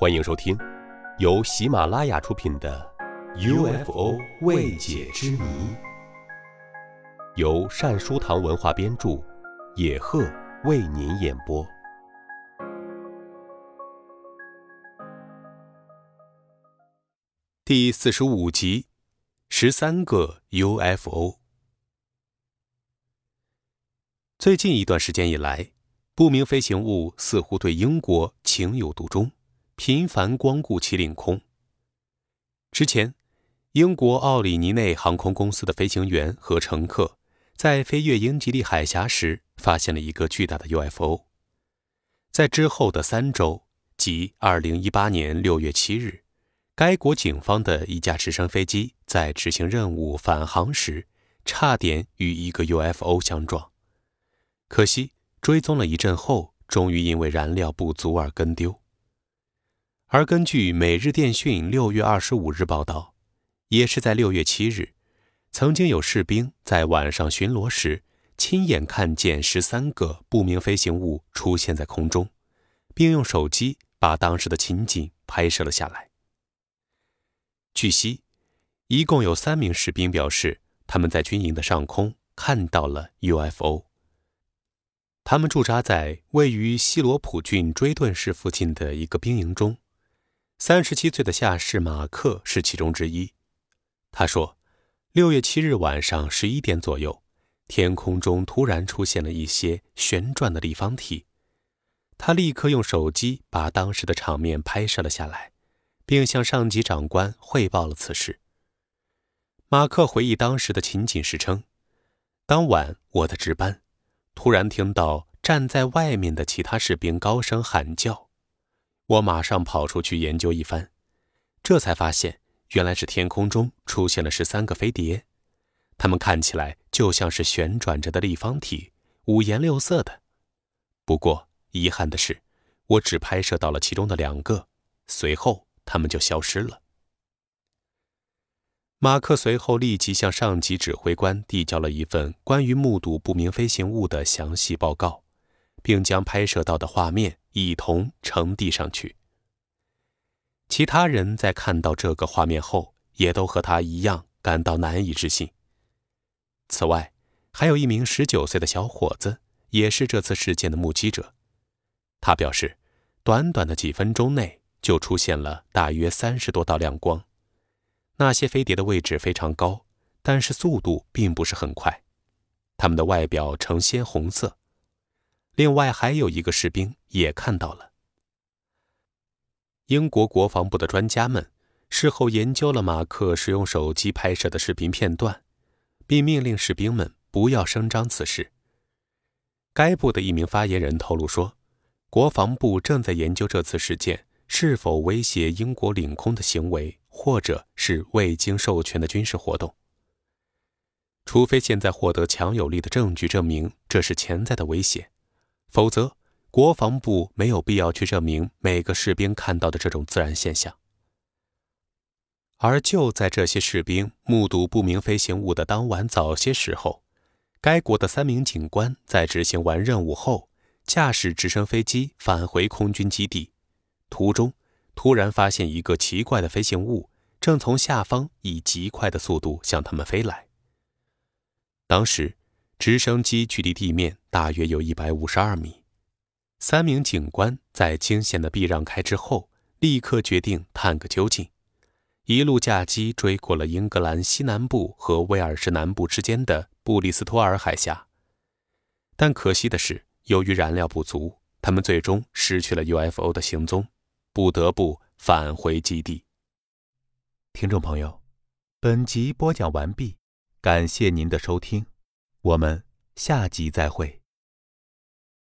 欢迎收听，由喜马拉雅出品的《UFO 未解之谜》，由善书堂文化编著，野鹤为您演播。第四十五集：十三个 UFO。最近一段时间以来，不明飞行物似乎对英国情有独钟。频繁光顾其领空。之前，英国奥里尼内航空公司的飞行员和乘客在飞越英吉利海峡时，发现了一个巨大的 UFO。在之后的三周，即2018年6月7日，该国警方的一架直升飞机在执行任务返航时，差点与一个 UFO 相撞。可惜，追踪了一阵后，终于因为燃料不足而跟丢。而根据《每日电讯》六月二十五日报道，也是在六月七日，曾经有士兵在晚上巡逻时，亲眼看见十三个不明飞行物出现在空中，并用手机把当时的情景拍摄了下来。据悉，一共有三名士兵表示，他们在军营的上空看到了 UFO。他们驻扎在位于西罗普郡追顿市附近的一个兵营中。三十七岁的下士马克是其中之一。他说：“六月七日晚上十一点左右，天空中突然出现了一些旋转的立方体。他立刻用手机把当时的场面拍摄了下来，并向上级长官汇报了此事。”马克回忆当时的情景时称：“当晚我的值班，突然听到站在外面的其他士兵高声喊叫。”我马上跑出去研究一番，这才发现原来是天空中出现了十三个飞碟，它们看起来就像是旋转着的立方体，五颜六色的。不过遗憾的是，我只拍摄到了其中的两个，随后它们就消失了。马克随后立即向上级指挥官递交了一份关于目睹不明飞行物的详细报告。并将拍摄到的画面一同呈递上去。其他人在看到这个画面后，也都和他一样感到难以置信。此外，还有一名十九岁的小伙子，也是这次事件的目击者。他表示，短短的几分钟内就出现了大约三十多道亮光。那些飞碟的位置非常高，但是速度并不是很快。它们的外表呈鲜红色。另外还有一个士兵也看到了。英国国防部的专家们事后研究了马克使用手机拍摄的视频片段，并命令士兵们不要声张此事。该部的一名发言人透露说，国防部正在研究这次事件是否威胁英国领空的行为，或者是未经授权的军事活动。除非现在获得强有力的证据证明这是潜在的威胁。否则，国防部没有必要去证明每个士兵看到的这种自然现象。而就在这些士兵目睹不明飞行物的当晚早些时候，该国的三名警官在执行完任务后，驾驶直升飞机返回空军基地，途中突然发现一个奇怪的飞行物正从下方以极快的速度向他们飞来。当时。直升机距离地面大约有一百五十二米，三名警官在惊险的避让开之后，立刻决定探个究竟，一路驾机追过了英格兰西南部和威尔士南部之间的布里斯托尔海峡。但可惜的是，由于燃料不足，他们最终失去了 UFO 的行踪，不得不返回基地。听众朋友，本集播讲完毕，感谢您的收听。我们下集再会。